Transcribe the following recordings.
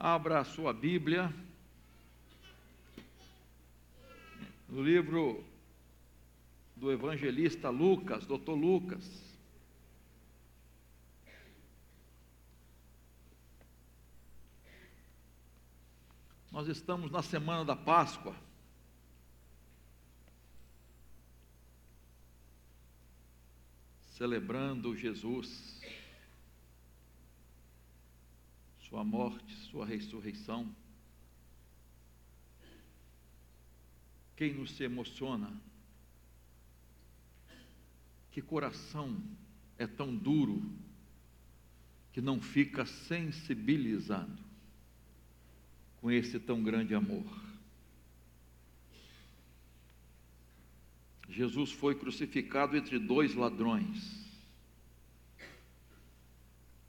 Abra a sua Bíblia no livro do evangelista Lucas, doutor Lucas. Nós estamos na semana da Páscoa. Celebrando Jesus, Sua morte, Sua ressurreição. Quem nos emociona? Que coração é tão duro que não fica sensibilizado com esse tão grande amor. Jesus foi crucificado entre dois ladrões.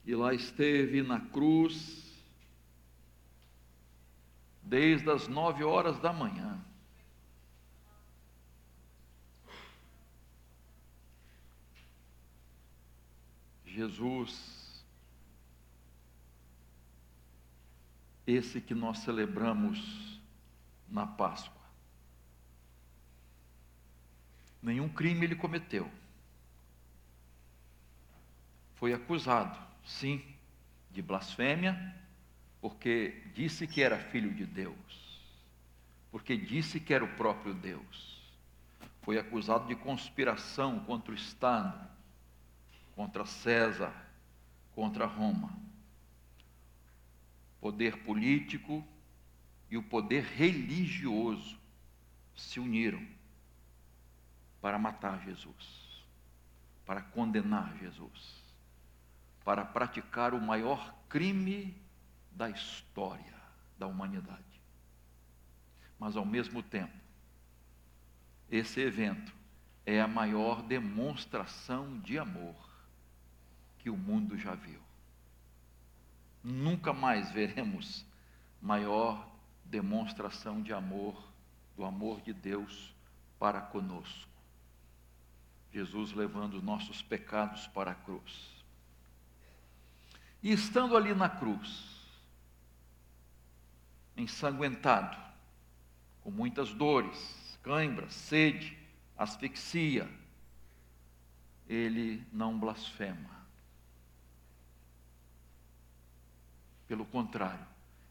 E lá esteve na cruz desde as nove horas da manhã. Jesus esse que nós celebramos na Páscoa. Nenhum crime ele cometeu. Foi acusado, sim, de blasfêmia, porque disse que era filho de Deus, porque disse que era o próprio Deus. Foi acusado de conspiração contra o Estado, contra César, contra Roma. Poder político e o poder religioso se uniram para matar Jesus, para condenar Jesus, para praticar o maior crime da história da humanidade. Mas ao mesmo tempo, esse evento é a maior demonstração de amor que o mundo já viu. Nunca mais veremos maior demonstração de amor, do amor de Deus para conosco. Jesus levando os nossos pecados para a cruz. E estando ali na cruz, ensanguentado, com muitas dores, cãibras, sede, asfixia, ele não blasfema. Pelo contrário,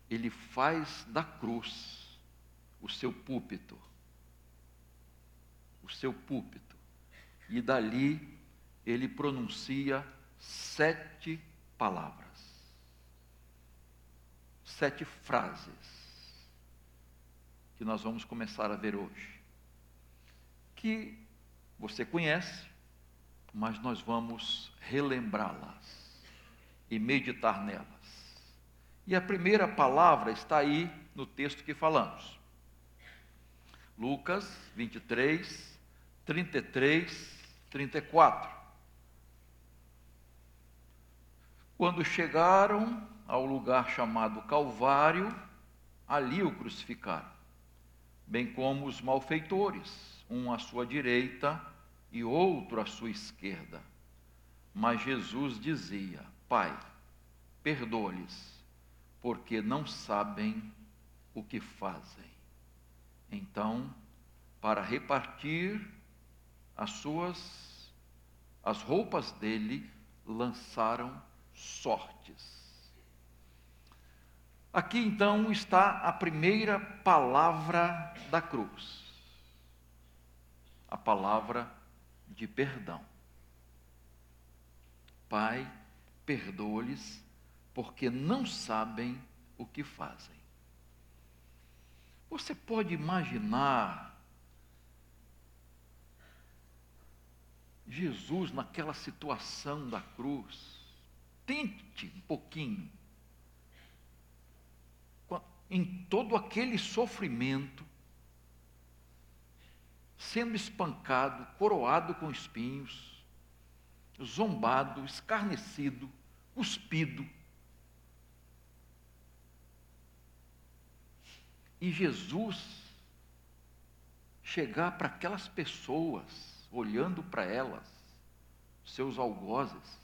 ele faz da cruz o seu púlpito. O seu púlpito. E dali ele pronuncia sete palavras. Sete frases que nós vamos começar a ver hoje. Que você conhece, mas nós vamos relembrá-las e meditar nelas. E a primeira palavra está aí no texto que falamos. Lucas 23, 33, 34. Quando chegaram ao lugar chamado Calvário, ali o crucificaram, bem como os malfeitores, um à sua direita e outro à sua esquerda. Mas Jesus dizia: Pai, perdoa-lhes porque não sabem o que fazem. Então, para repartir as suas as roupas dele, lançaram sortes. Aqui então está a primeira palavra da cruz. A palavra de perdão. Pai, perdoa-lhes porque não sabem o que fazem. Você pode imaginar Jesus naquela situação da cruz? Tente um pouquinho. Em todo aquele sofrimento, sendo espancado, coroado com espinhos, zombado, escarnecido, cuspido, E Jesus chegar para aquelas pessoas, olhando para elas, seus algozes,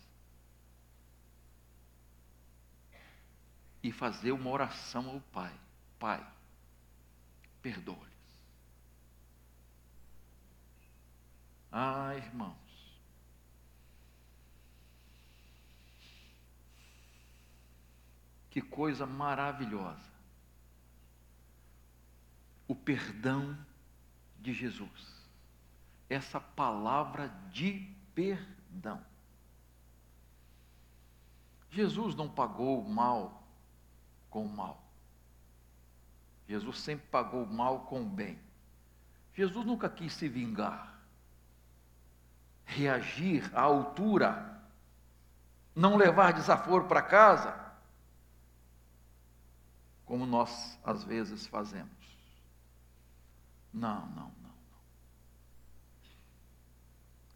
e fazer uma oração ao Pai: Pai, perdoa-lhes. Ah, irmãos. Que coisa maravilhosa. O perdão de Jesus. Essa palavra de perdão. Jesus não pagou o mal com o mal. Jesus sempre pagou o mal com o bem. Jesus nunca quis se vingar, reagir à altura, não levar desaforo para casa, como nós às vezes fazemos. Não, não, não, não.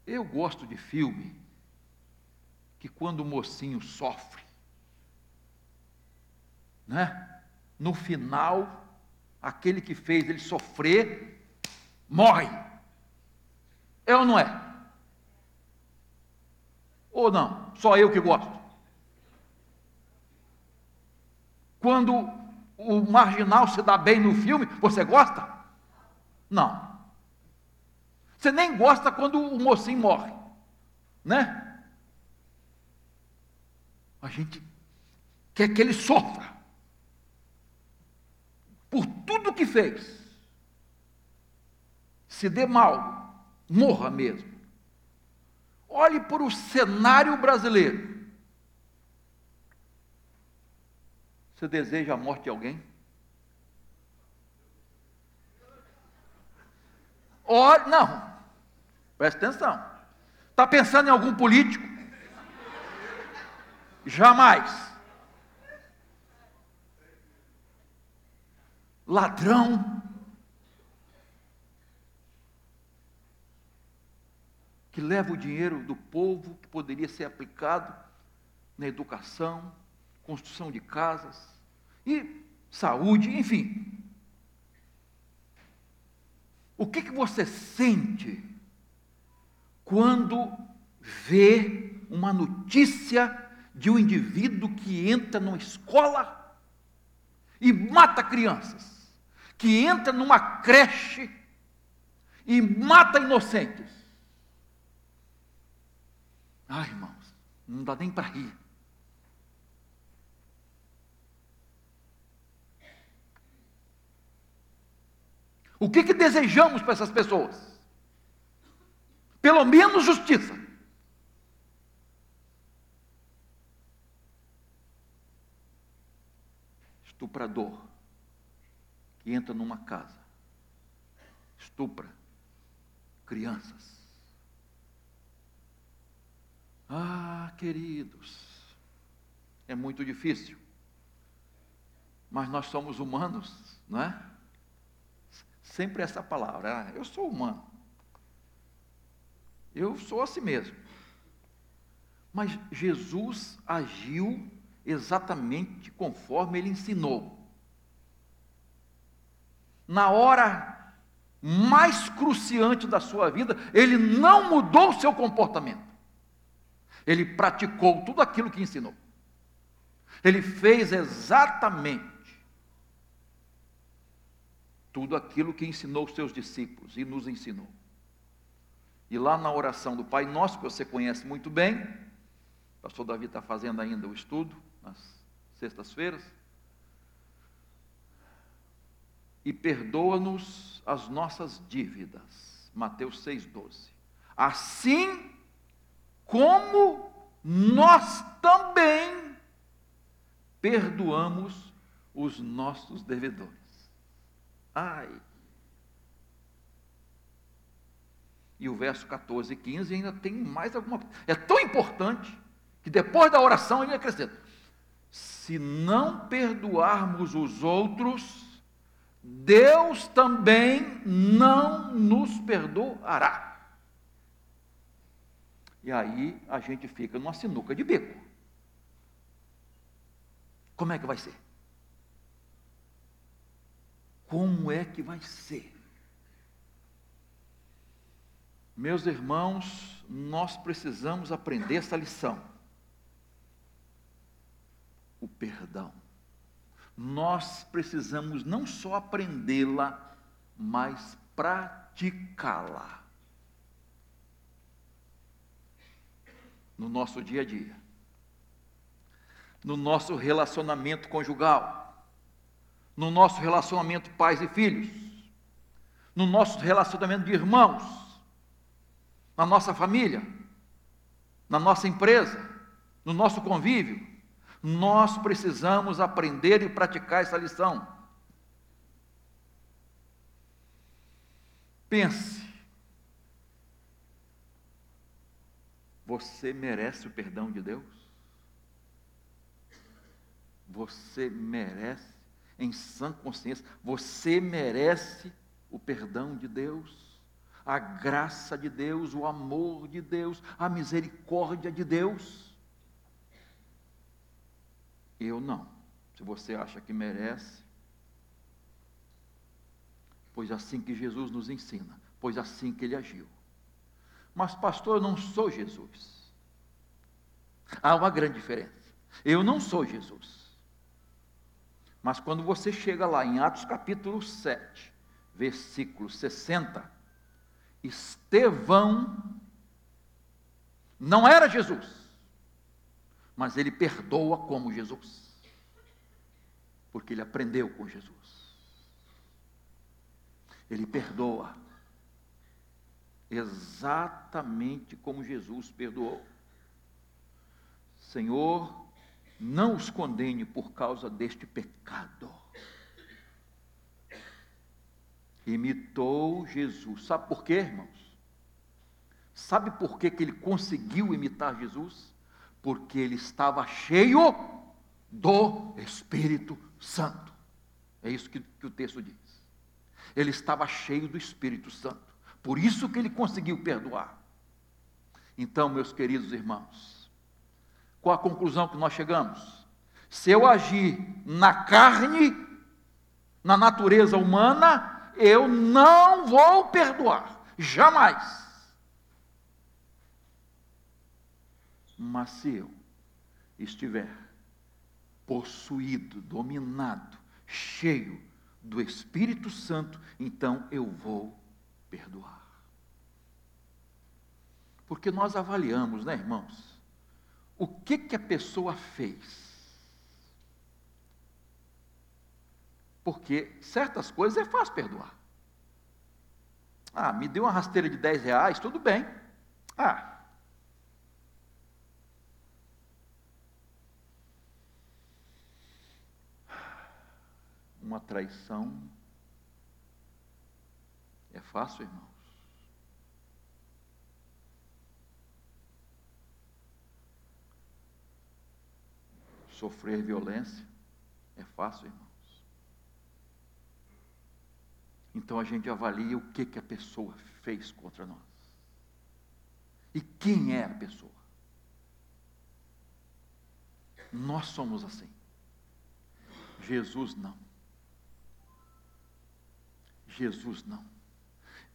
Eu gosto de filme que quando o mocinho sofre, né? No final, aquele que fez ele sofrer morre. É ou não é? Ou não? Só eu que gosto. Quando o marginal se dá bem no filme, você gosta? Não. Você nem gosta quando o mocinho morre, né? A gente quer que ele sofra por tudo que fez. Se dê mal, morra mesmo. Olhe para o cenário brasileiro. Você deseja a morte de alguém? Olhe, não. Preste atenção. Está pensando em algum político? Jamais. Ladrão. Que leva o dinheiro do povo que poderia ser aplicado na educação, construção de casas e saúde, enfim. O que, que você sente quando vê uma notícia de um indivíduo que entra numa escola e mata crianças, que entra numa creche e mata inocentes. Ai, irmãos, não dá nem para rir. O que, que desejamos para essas pessoas? Pelo menos justiça. estuprador que entra numa casa, estupra crianças. Ah, queridos, é muito difícil, mas nós somos humanos, não é? Sempre essa palavra, ah, eu sou humano, eu sou assim mesmo. Mas Jesus agiu exatamente conforme ele ensinou. Na hora mais cruciante da sua vida, ele não mudou o seu comportamento. Ele praticou tudo aquilo que ensinou. Ele fez exatamente tudo aquilo que ensinou os seus discípulos e nos ensinou. E lá na oração do Pai Nosso, que você conhece muito bem, o pastor Davi está fazendo ainda o estudo, nas sextas-feiras. E perdoa-nos as nossas dívidas. Mateus 6,12. Assim como nós também perdoamos os nossos devedores. Ai. E o verso 14 e 15 ainda tem mais alguma coisa. É tão importante que depois da oração ele acrescenta: se não perdoarmos os outros, Deus também não nos perdoará. E aí a gente fica numa sinuca de bico. Como é que vai ser? Como é que vai ser? Meus irmãos, nós precisamos aprender essa lição o perdão. Nós precisamos não só aprendê-la, mas praticá-la. No nosso dia a dia, no nosso relacionamento conjugal, no nosso relacionamento pais e filhos, no nosso relacionamento de irmãos, na nossa família, na nossa empresa, no nosso convívio. Nós precisamos aprender e praticar essa lição. Pense. Você merece o perdão de Deus? Você merece, em sã consciência, você merece o perdão de Deus, a graça de Deus, o amor de Deus, a misericórdia de Deus. Eu não. Se você acha que merece, pois assim que Jesus nos ensina, pois assim que ele agiu. Mas, pastor, eu não sou Jesus. Há uma grande diferença. Eu não sou Jesus. Mas quando você chega lá em Atos capítulo 7, versículo 60, Estevão não era Jesus mas ele perdoa como Jesus, porque ele aprendeu com Jesus. Ele perdoa exatamente como Jesus perdoou. Senhor, não os condene por causa deste pecado. Imitou Jesus. Sabe por quê, irmãos? Sabe por que, que ele conseguiu imitar Jesus? Porque ele estava cheio do Espírito Santo. É isso que, que, o texto diz. Ele estava cheio do Espírito Santo. Por isso que ele conseguiu perdoar. Então, meus queridos irmãos, qual a conclusão que nós chegamos? Se eu agir na carne, na natureza humana, eu não vou perdoar, jamais. Mas se eu estiver possuído, dominado, cheio do Espírito Santo, então eu vou perdoar. Porque nós avaliamos, né, irmãos? O que que a pessoa fez? Porque certas coisas é fácil perdoar. Ah, me deu uma rasteira de 10 reais, tudo bem. Ah, uma traição. É fácil, irmãos? Sofrer violência é fácil, irmãos? Então a gente avalia o que, que a pessoa fez contra nós. E quem é a pessoa? Nós somos assim. Jesus não. Jesus não.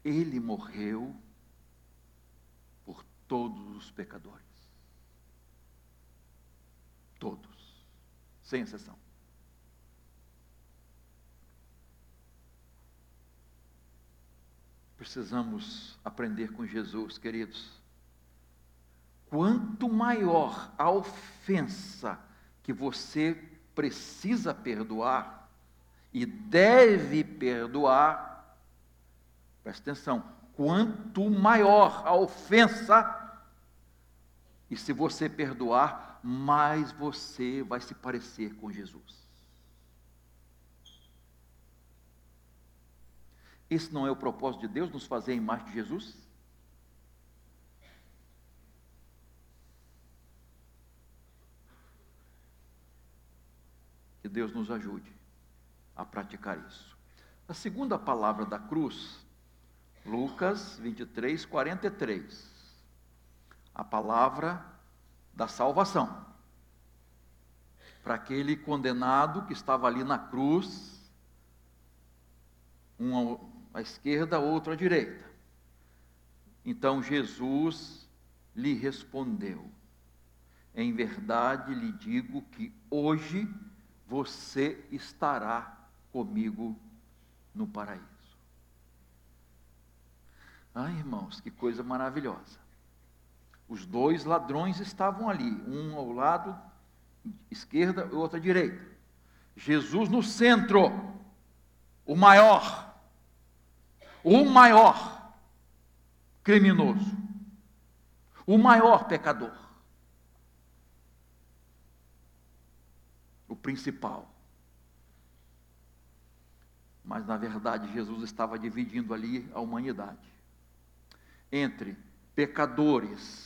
Ele morreu por todos os pecadores. Todos, sem exceção. Precisamos aprender com Jesus, queridos. Quanto maior a ofensa que você precisa perdoar e deve perdoar, Presta atenção. Quanto maior a ofensa, e se você perdoar, mais você vai se parecer com Jesus. Esse não é o propósito de Deus, nos fazer a imagem de Jesus? Que Deus nos ajude a praticar isso. A segunda palavra da cruz Lucas 23, 43. A palavra da salvação. Para aquele condenado que estava ali na cruz, um à esquerda, outro à direita. Então Jesus lhe respondeu: Em verdade lhe digo que hoje você estará comigo no paraíso. Ai, irmãos, que coisa maravilhosa. Os dois ladrões estavam ali, um ao lado esquerda e outro à direita. Jesus no centro, o maior, o maior criminoso, o maior pecador, o principal. Mas na verdade Jesus estava dividindo ali a humanidade entre pecadores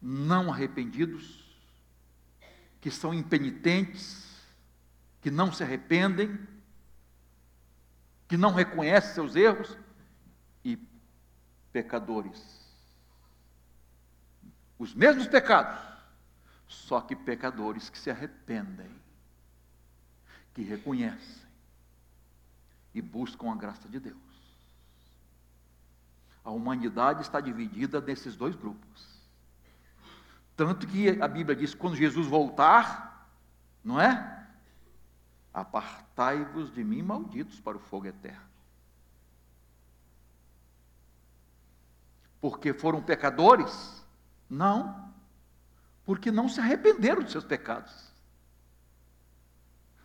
não arrependidos, que são impenitentes, que não se arrependem, que não reconhecem seus erros, e pecadores. Os mesmos pecados, só que pecadores que se arrependem, que reconhecem e buscam a graça de Deus. A humanidade está dividida nesses dois grupos. Tanto que a Bíblia diz: quando Jesus voltar, não é? Apartai-vos de mim, malditos, para o fogo eterno. Porque foram pecadores? Não. Porque não se arrependeram de seus pecados.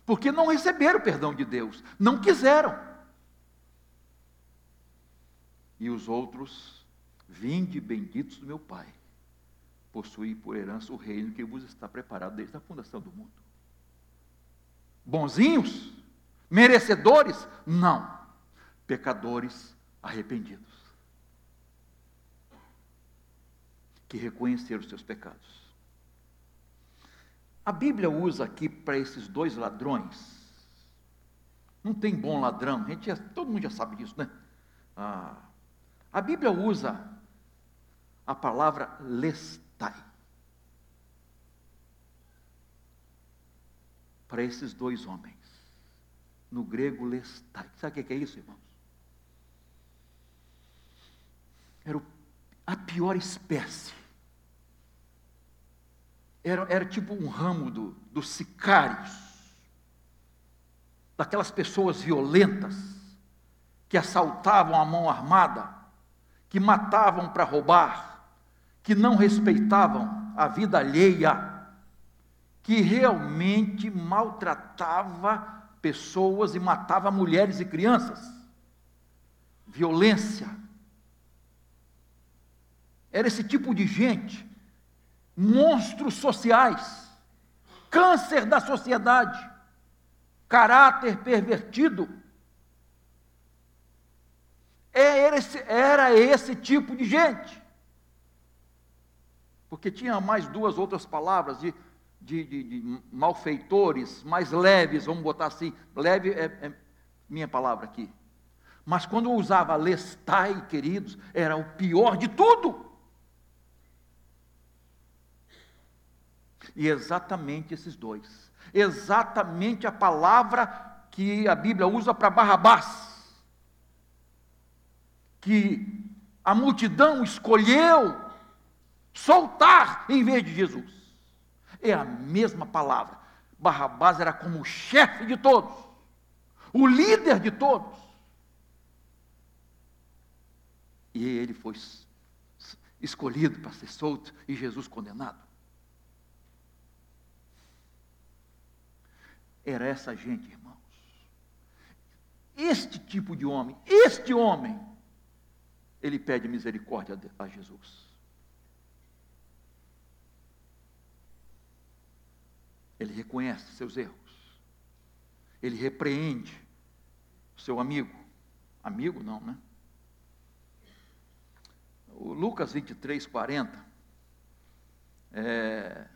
Porque não receberam o perdão de Deus. Não quiseram. E os outros, vinde benditos do meu Pai, possuí por herança o reino que vos está preparado desde a fundação do mundo. Bonzinhos? Merecedores? Não. Pecadores arrependidos. Que reconheceram os seus pecados. A Bíblia usa aqui para esses dois ladrões. Não tem bom ladrão, a gente já, todo mundo já sabe disso, né? Ah, a Bíblia usa a palavra lestai para esses dois homens. No grego, lestai. Sabe o que é isso, irmãos? Era a pior espécie. Era, era tipo um ramo do, dos sicários, daquelas pessoas violentas que assaltavam a mão armada que matavam para roubar, que não respeitavam a vida alheia, que realmente maltratava pessoas e matava mulheres e crianças. Violência. Era esse tipo de gente, monstros sociais, câncer da sociedade, caráter pervertido era esse, era esse tipo de gente. Porque tinha mais duas outras palavras de, de, de, de malfeitores, mais leves, vamos botar assim. Leve é, é minha palavra aqui. Mas quando usava lestai, queridos, era o pior de tudo. E exatamente esses dois. Exatamente a palavra que a Bíblia usa para Barrabás que a multidão escolheu soltar em vez de Jesus. É a mesma palavra. Barrabás era como o chefe de todos, o líder de todos. E ele foi escolhido para ser solto e Jesus condenado. Era essa gente, irmãos. Este tipo de homem, este homem, ele pede misericórdia a Jesus. Ele reconhece seus erros. Ele repreende o seu amigo. Amigo não, né? O Lucas 23, 40 é,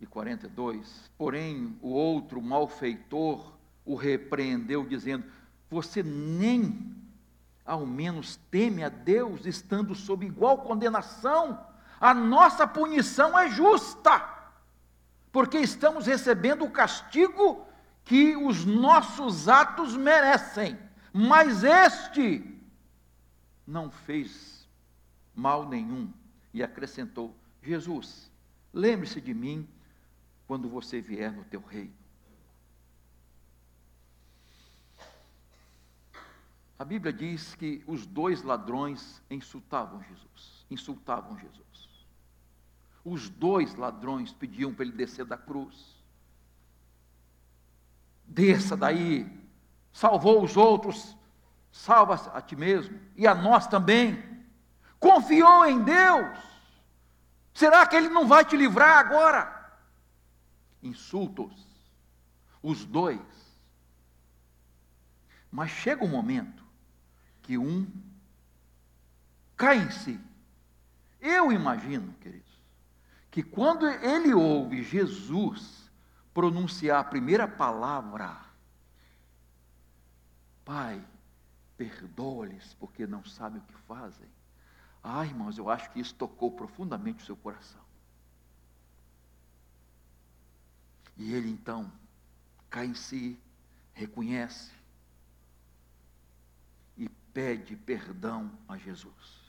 e 42. Porém, o outro malfeitor o repreendeu, dizendo: Você nem ao menos teme a Deus, estando sob igual condenação. A nossa punição é justa, porque estamos recebendo o castigo que os nossos atos merecem. Mas este não fez mal nenhum. E acrescentou: Jesus, lembre-se de mim quando você vier no teu reino. A Bíblia diz que os dois ladrões insultavam Jesus, insultavam Jesus. Os dois ladrões pediam para ele descer da cruz. Desça daí, salvou os outros, salva a ti mesmo e a nós também. Confiou em Deus. Será que ele não vai te livrar agora? Insultos, os dois. Mas chega um momento que um cai em si. Eu imagino, queridos, que quando ele ouve Jesus pronunciar a primeira palavra, Pai, perdoa-lhes porque não sabem o que fazem. Ah, irmãos, eu acho que isso tocou profundamente o seu coração. E ele então cai em si, reconhece pede perdão a Jesus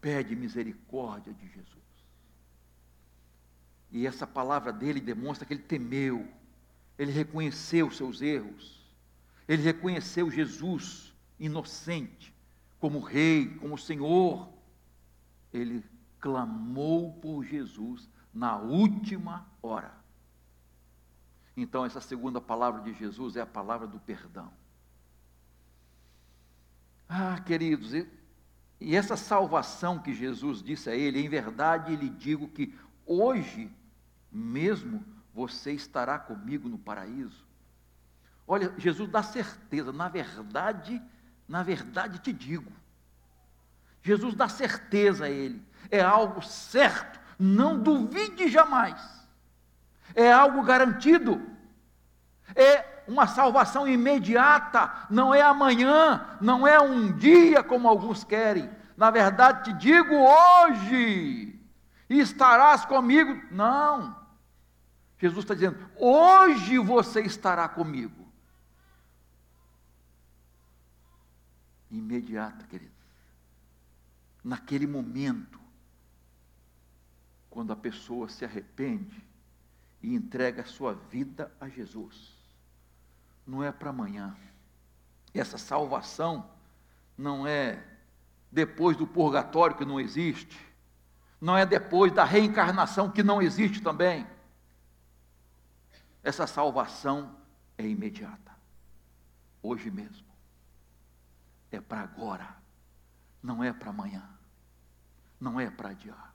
pede misericórdia de Jesus. E essa palavra dele demonstra que ele temeu, ele reconheceu seus erros, ele reconheceu Jesus inocente, como rei, como senhor. Ele clamou por Jesus na última hora. Então, essa segunda palavra de Jesus é a palavra do perdão. Ah, queridos, e essa salvação que Jesus disse a ele, em verdade lhe digo que hoje mesmo você estará comigo no paraíso. Olha, Jesus dá certeza, na verdade, na verdade te digo. Jesus dá certeza a ele, é algo certo, não duvide jamais. É algo garantido. É uma salvação imediata, não é amanhã, não é um dia como alguns querem. Na verdade, te digo hoje, estarás comigo. Não. Jesus está dizendo: hoje você estará comigo. Imediata, queridos. Naquele momento, quando a pessoa se arrepende e entrega a sua vida a Jesus não é para amanhã. Essa salvação não é depois do purgatório que não existe, não é depois da reencarnação que não existe também. Essa salvação é imediata, hoje mesmo, é para agora, não é para amanhã, não é para adiar.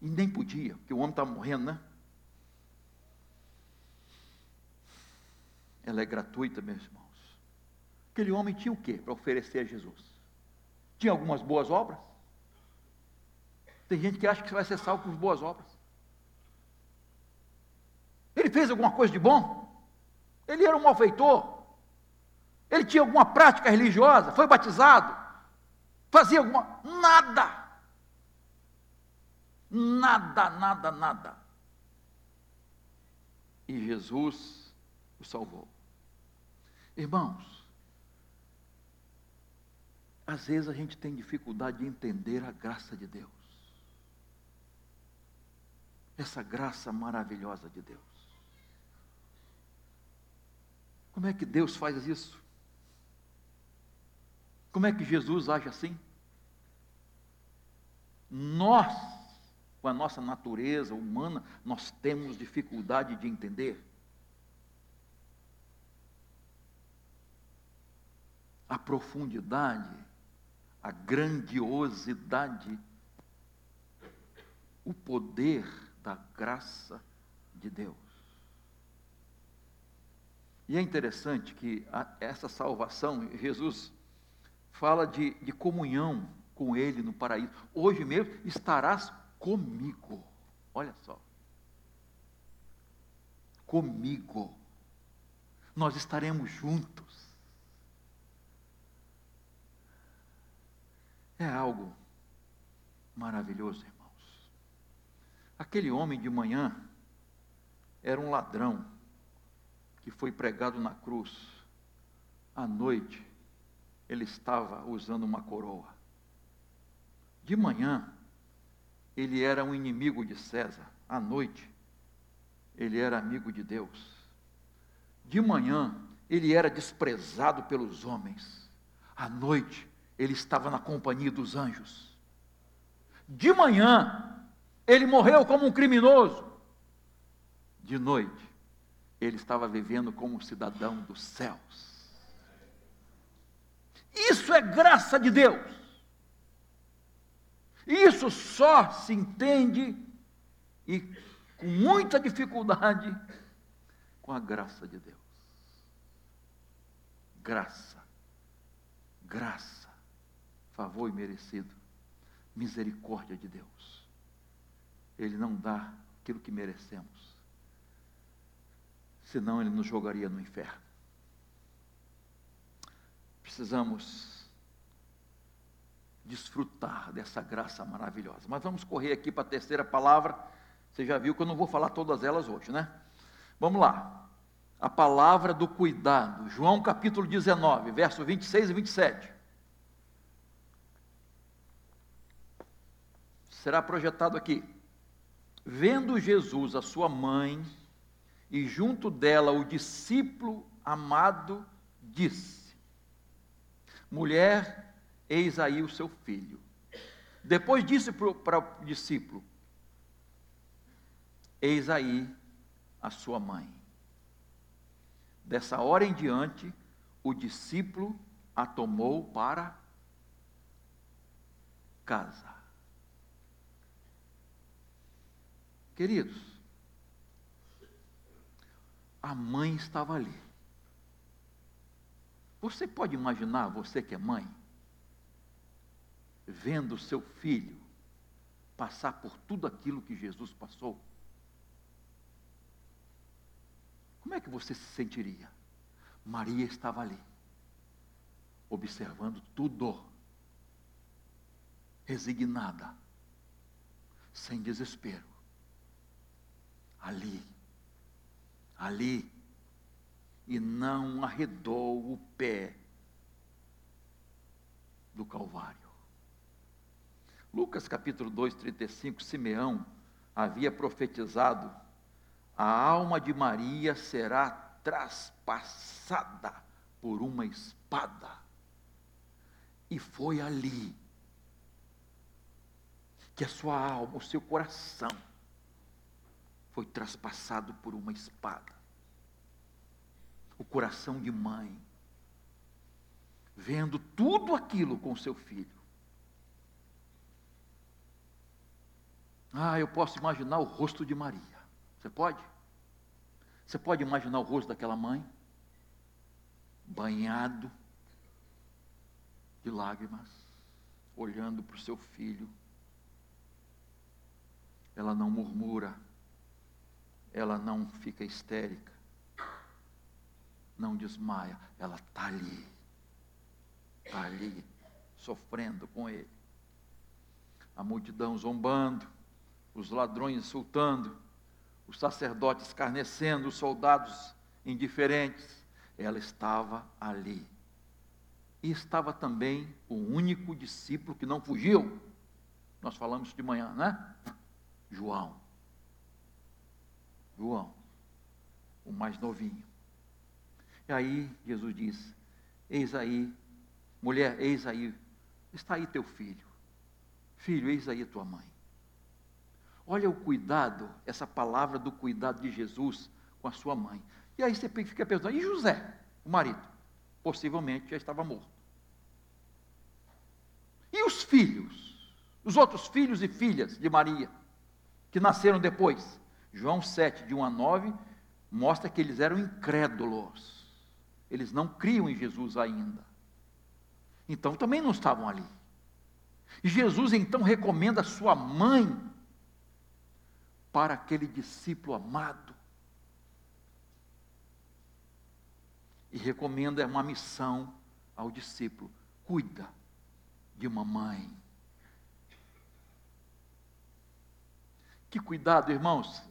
E nem podia, porque o homem está morrendo, né? Ela é gratuita, meus irmãos. Aquele homem tinha o que para oferecer a Jesus? Tinha algumas boas obras? Tem gente que acha que vai ser salvo por boas obras. Ele fez alguma coisa de bom? Ele era um malfeitor? Ele tinha alguma prática religiosa? Foi batizado? Fazia alguma. Nada! Nada, nada, nada. E Jesus o salvou. Irmãos, às vezes a gente tem dificuldade de entender a graça de Deus. Essa graça maravilhosa de Deus. Como é que Deus faz isso? Como é que Jesus age assim? Nós, com a nossa natureza humana, nós temos dificuldade de entender. A profundidade, a grandiosidade, o poder da graça de Deus. E é interessante que a, essa salvação, Jesus fala de, de comunhão com Ele no paraíso. Hoje mesmo estarás comigo. Olha só. Comigo. Nós estaremos juntos. É algo maravilhoso, irmãos. Aquele homem de manhã era um ladrão que foi pregado na cruz. À noite, ele estava usando uma coroa. De manhã, ele era um inimigo de César. À noite, ele era amigo de Deus. De manhã, ele era desprezado pelos homens. À noite, ele estava na companhia dos anjos. De manhã, ele morreu como um criminoso. De noite, ele estava vivendo como um cidadão dos céus. Isso é graça de Deus. Isso só se entende e com muita dificuldade com a graça de Deus. Graça, graça, favor imerecido, misericórdia de Deus. Ele não dá aquilo que merecemos, senão ele nos jogaria no inferno. Precisamos desfrutar dessa graça maravilhosa. Mas vamos correr aqui para a terceira palavra. Você já viu que eu não vou falar todas elas hoje, né? Vamos lá. A palavra do cuidado. João capítulo 19, verso 26 e 27. Será projetado aqui. Vendo Jesus a sua mãe e junto dela o discípulo amado, disse: Mulher, eis aí o seu filho. Depois disse para o discípulo: Eis aí a sua mãe. Dessa hora em diante, o discípulo a tomou para casa. Queridos, a mãe estava ali. Você pode imaginar, você que é mãe, vendo seu filho passar por tudo aquilo que Jesus passou? Como é que você se sentiria? Maria estava ali, observando tudo, resignada, sem desespero. Ali, ali, e não arredou o pé do Calvário. Lucas capítulo 2, 35, Simeão havia profetizado: a alma de Maria será traspassada por uma espada. E foi ali que a sua alma, o seu coração, foi traspassado por uma espada. O coração de mãe, vendo tudo aquilo com seu filho. Ah, eu posso imaginar o rosto de Maria. Você pode? Você pode imaginar o rosto daquela mãe? Banhado de lágrimas, olhando para o seu filho. Ela não murmura, ela não fica histérica, não desmaia, ela está ali, está ali, sofrendo com ele. A multidão zombando, os ladrões insultando, os sacerdotes escarnecendo, os soldados indiferentes. Ela estava ali. E estava também o único discípulo que não fugiu. Nós falamos de manhã, né? João. João, o mais novinho. E aí Jesus diz: Eis aí, mulher, eis aí, está aí teu filho. Filho, eis aí tua mãe. Olha o cuidado, essa palavra do cuidado de Jesus com a sua mãe. E aí você fica pensando, e José, o marido? Possivelmente já estava morto. E os filhos? Os outros filhos e filhas de Maria, que nasceram depois? João 7, de 1 a 9, mostra que eles eram incrédulos. Eles não criam em Jesus ainda. Então também não estavam ali. E Jesus então recomenda sua mãe para aquele discípulo amado. E recomenda uma missão ao discípulo: cuida de uma mãe. Que cuidado, irmãos.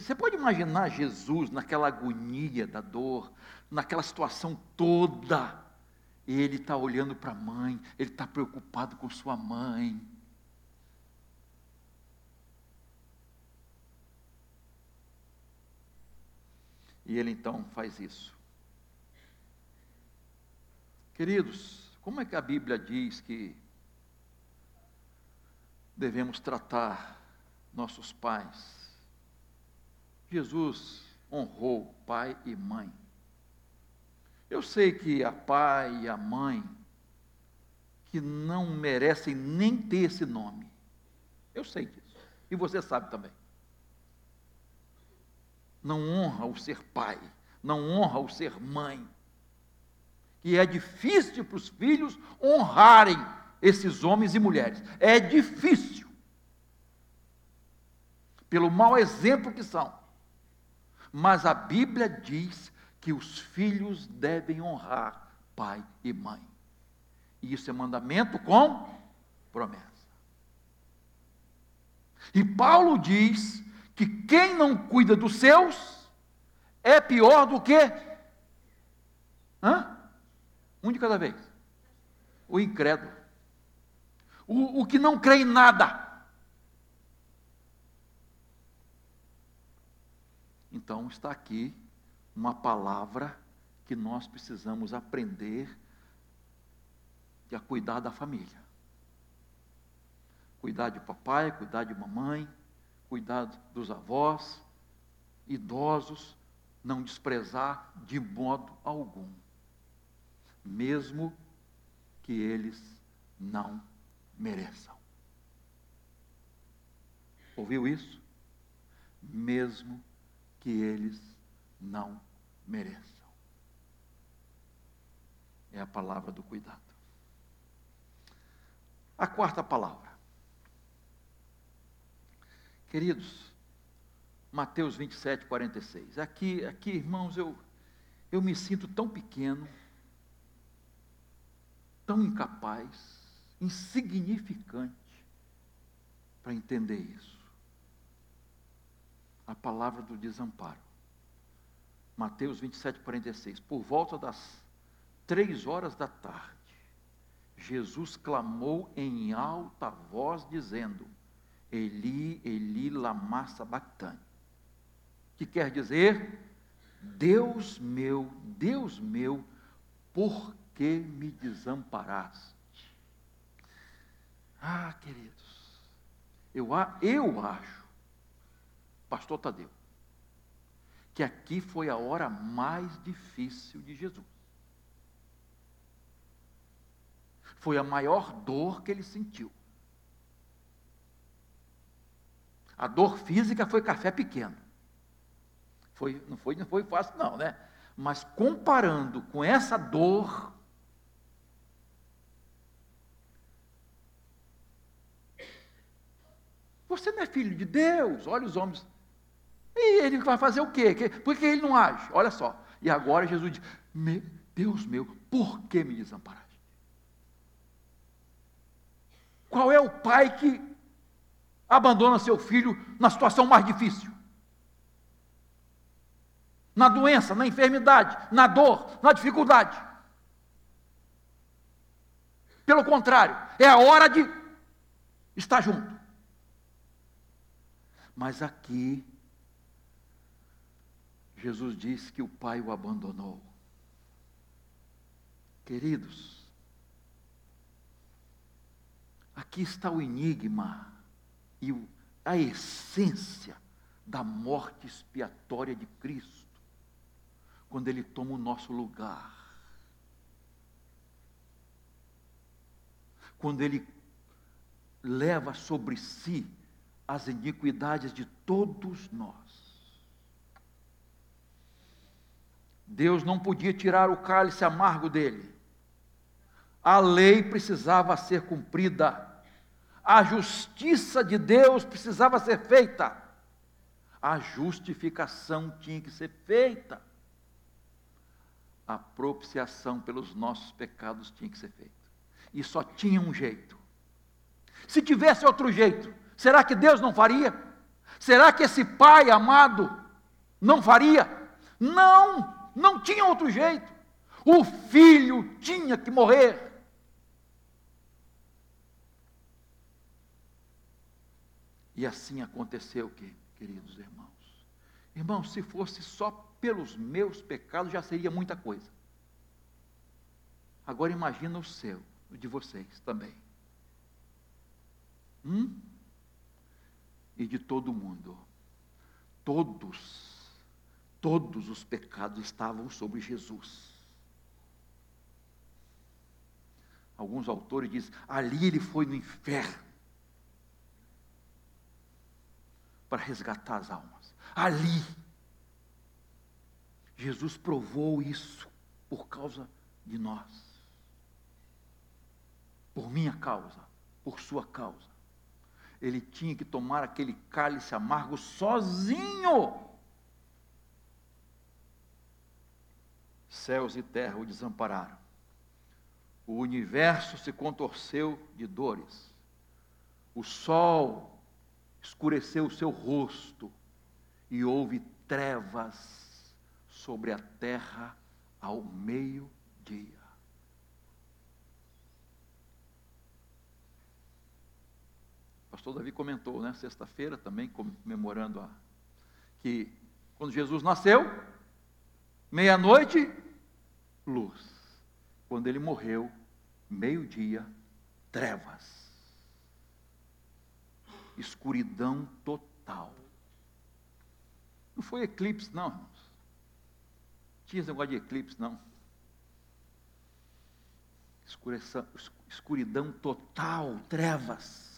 Você pode imaginar Jesus naquela agonia da dor, naquela situação toda. Ele está olhando para a mãe, ele está preocupado com sua mãe. E ele então faz isso. Queridos, como é que a Bíblia diz que devemos tratar nossos pais? Jesus honrou pai e mãe. Eu sei que a pai e a mãe que não merecem nem ter esse nome. Eu sei disso. E você sabe também. Não honra o ser pai, não honra o ser mãe. E é difícil para os filhos honrarem esses homens e mulheres. É difícil. Pelo mau exemplo que são. Mas a Bíblia diz que os filhos devem honrar pai e mãe. E isso é mandamento com promessa. E Paulo diz que quem não cuida dos seus é pior do que. Hã? Um de cada vez. O incrédulo. O, o que não crê em nada. Então está aqui uma palavra que nós precisamos aprender a cuidar da família. Cuidar de papai, cuidar de mamãe, cuidar dos avós, idosos, não desprezar de modo algum, mesmo que eles não mereçam. Ouviu isso? Mesmo que eles não mereçam. É a palavra do cuidado. A quarta palavra. Queridos, Mateus 27, 46. Aqui, aqui irmãos, eu, eu me sinto tão pequeno, tão incapaz, insignificante para entender isso. A palavra do desamparo. Mateus 27, 46. Por volta das três horas da tarde, Jesus clamou em alta voz, dizendo: Eli, Eli, lama sabachthani. Que quer dizer: Deus meu, Deus meu, por que me desamparaste? Ah, queridos, eu, eu acho, pastor Tadeu, que aqui foi a hora mais difícil de Jesus. Foi a maior dor que ele sentiu. A dor física foi café pequeno. Foi, não, foi, não foi fácil, não, né? Mas comparando com essa dor, Você não é filho de Deus. Olha os homens. E ele vai fazer o quê? Por que ele não age? Olha só. E agora Jesus diz: Deus meu, por que me desamparaste? Qual é o pai que abandona seu filho na situação mais difícil? Na doença, na enfermidade, na dor, na dificuldade. Pelo contrário, é a hora de estar junto. Mas aqui, Jesus diz que o pai o abandonou. Queridos, Aqui está o enigma e a essência da morte expiatória de Cristo, quando Ele toma o nosso lugar. Quando Ele leva sobre si as iniquidades de todos nós. Deus não podia tirar o cálice amargo dele a lei precisava ser cumprida, a justiça de Deus precisava ser feita, a justificação tinha que ser feita, a propiciação pelos nossos pecados tinha que ser feita, e só tinha um jeito. Se tivesse outro jeito, será que Deus não faria? Será que esse Pai amado não faria? Não, não tinha outro jeito. O filho tinha que morrer. E assim aconteceu que, queridos irmãos, Irmão, se fosse só pelos meus pecados, já seria muita coisa. Agora imagina o seu, o de vocês também. Hum? E de todo mundo. Todos, todos os pecados estavam sobre Jesus. Alguns autores dizem, ali ele foi no inferno para resgatar as almas. Ali. Jesus provou isso por causa de nós. Por minha causa, por sua causa. Ele tinha que tomar aquele cálice amargo sozinho. Céus e terra o desampararam. O universo se contorceu de dores. O sol escureceu o seu rosto e houve trevas sobre a terra ao meio-dia. pastor Davi comentou, né, sexta-feira também, comemorando a, que quando Jesus nasceu, meia-noite, luz. Quando ele morreu, meio-dia, trevas. Escuridão total. Não foi eclipse, não, irmãos. Tinha esse negócio de eclipse, não. Escuridão total, trevas.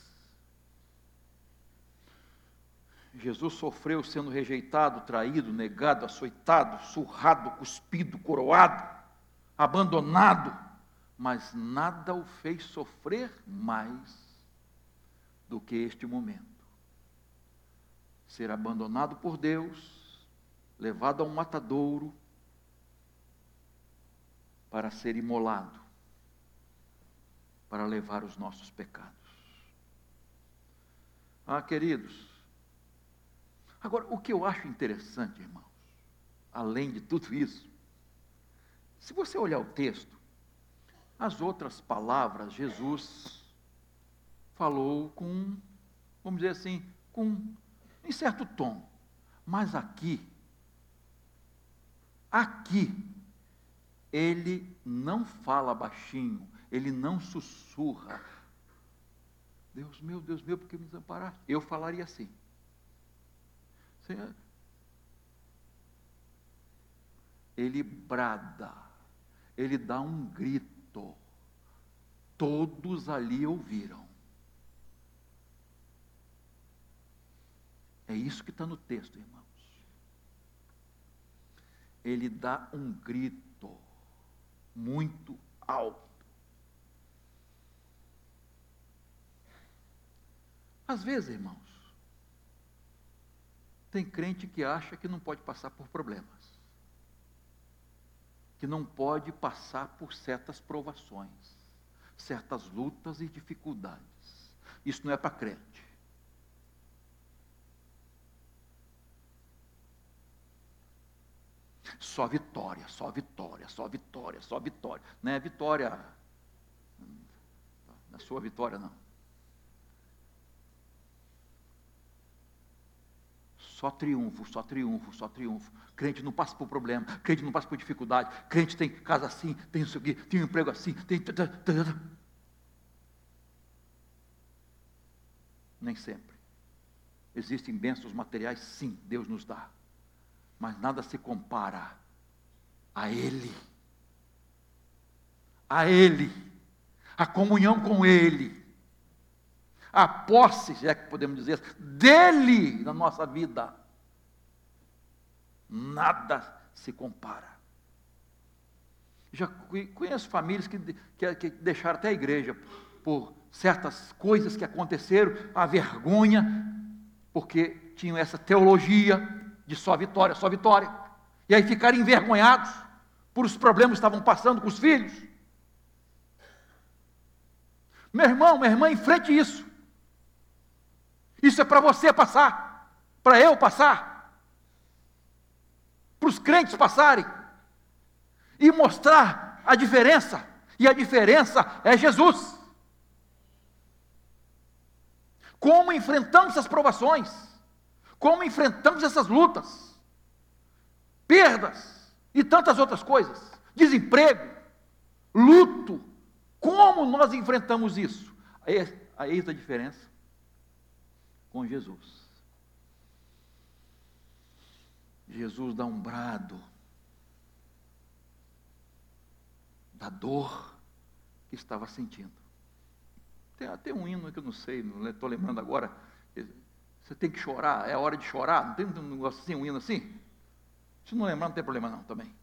Jesus sofreu sendo rejeitado, traído, negado, açoitado, surrado, cuspido, coroado, abandonado, mas nada o fez sofrer mais do que este momento. Ser abandonado por Deus, levado a um matadouro, para ser imolado, para levar os nossos pecados. Ah, queridos, Agora, o que eu acho interessante, irmãos, além de tudo isso, se você olhar o texto, as outras palavras Jesus falou com, vamos dizer assim, com em certo tom. Mas aqui, aqui, ele não fala baixinho, ele não sussurra. Deus meu, Deus meu, por que me desamparaste? Eu falaria assim. Ele brada, ele dá um grito. Todos ali ouviram. É isso que está no texto, irmãos. Ele dá um grito muito alto. Às vezes, irmãos, tem crente que acha que não pode passar por problemas, que não pode passar por certas provações, certas lutas e dificuldades. Isso não é para crente. Só vitória, só vitória, só vitória, só vitória. Não é vitória na sua vitória, não. Só triunfo, só triunfo, só triunfo. Crente não passa por problema, crente não passa por dificuldade, crente tem casa assim, tem isso aqui, tem um emprego assim, tem. Nem sempre. Existem bênçãos materiais, sim, Deus nos dá. Mas nada se compara a Ele. A Ele. A comunhão com Ele a posse, se é que podemos dizer, dele na nossa vida. Nada se compara. Já conheço famílias que, que, que deixaram até a igreja por certas coisas que aconteceram, a vergonha, porque tinham essa teologia de só vitória, só vitória. E aí ficaram envergonhados por os problemas que estavam passando com os filhos. Meu irmão, minha irmã, enfrente isso. Isso é para você passar, para eu passar, para os crentes passarem e mostrar a diferença. E a diferença é Jesus. Como enfrentamos essas provações, como enfrentamos essas lutas, perdas e tantas outras coisas, desemprego, luto. Como nós enfrentamos isso? A eis a diferença com Jesus. Jesus dá um brado da dor que estava sentindo. Tem até um hino que eu não sei, não estou lembrando agora. Você tem que chorar, é hora de chorar. Não tem um negócio assim, um hino assim? Se não lembrar, não tem problema não também.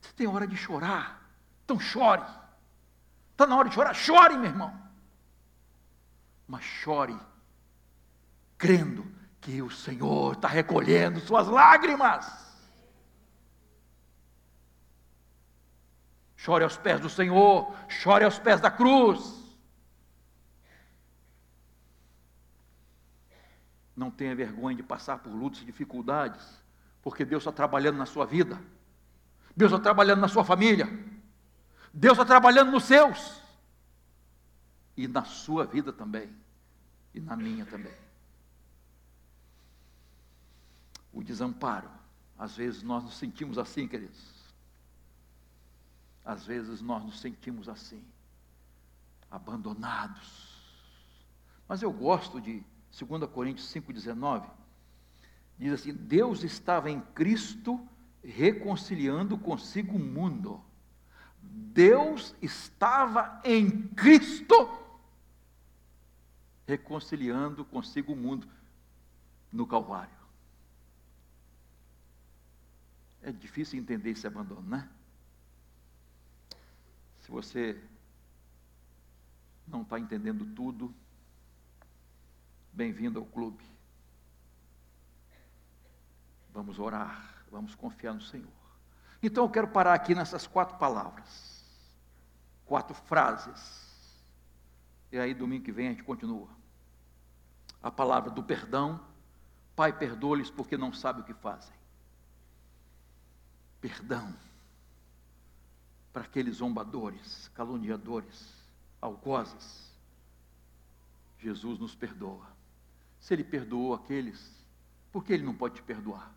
Você tem hora de chorar, então chore. Está na hora de chorar, chore, meu irmão. Mas chore, crendo que o Senhor está recolhendo suas lágrimas. Chore aos pés do Senhor, chore aos pés da cruz. Não tenha vergonha de passar por lutas e dificuldades, porque Deus está trabalhando na sua vida, Deus está trabalhando na sua família, Deus está trabalhando nos seus, e na sua vida também, e na minha também. O desamparo, às vezes nós nos sentimos assim, queridos. Às vezes nós nos sentimos assim, abandonados. Mas eu gosto de 2 Coríntios 5,19, diz assim: Deus estava em Cristo reconciliando consigo o mundo. Deus estava em Cristo reconciliando consigo o mundo no Calvário. É difícil entender esse abandono, né? Se você não está entendendo tudo, bem-vindo ao clube. Vamos orar, vamos confiar no Senhor. Então eu quero parar aqui nessas quatro palavras, quatro frases. E aí, domingo que vem, a gente continua. A palavra do perdão. Pai, perdoa-lhes porque não sabem o que fazem. Perdão para aqueles zombadores, caluniadores, algozes. Jesus nos perdoa. Se Ele perdoou aqueles, por que Ele não pode te perdoar?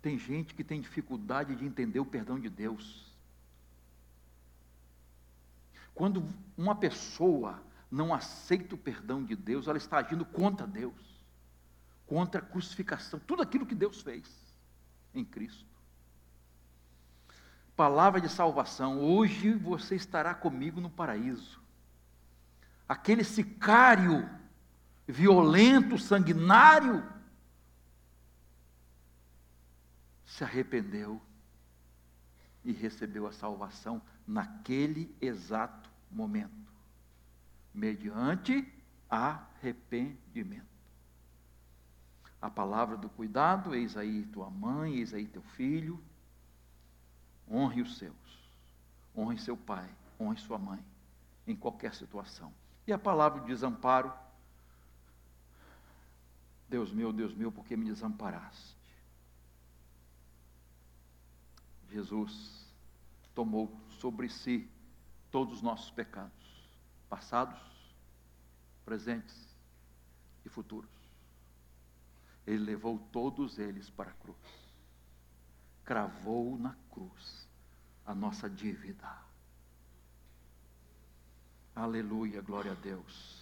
Tem gente que tem dificuldade de entender o perdão de Deus. Quando uma pessoa não aceita o perdão de Deus, ela está agindo contra Deus, contra a crucificação, tudo aquilo que Deus fez em Cristo palavra de salvação. Hoje você estará comigo no paraíso. Aquele sicário violento, sanguinário, se arrependeu e recebeu a salvação naquele exato momento, mediante arrependimento. A palavra do cuidado, eis aí tua mãe, eis aí teu filho, Honre os seus. Honre seu pai, honre sua mãe, em qualquer situação. E a palavra de desamparo, Deus meu, Deus meu, por que me desamparaste? Jesus tomou sobre si todos os nossos pecados, passados, presentes e futuros. Ele levou todos eles para a cruz cravou na cruz a nossa dívida. Aleluia, glória a Deus.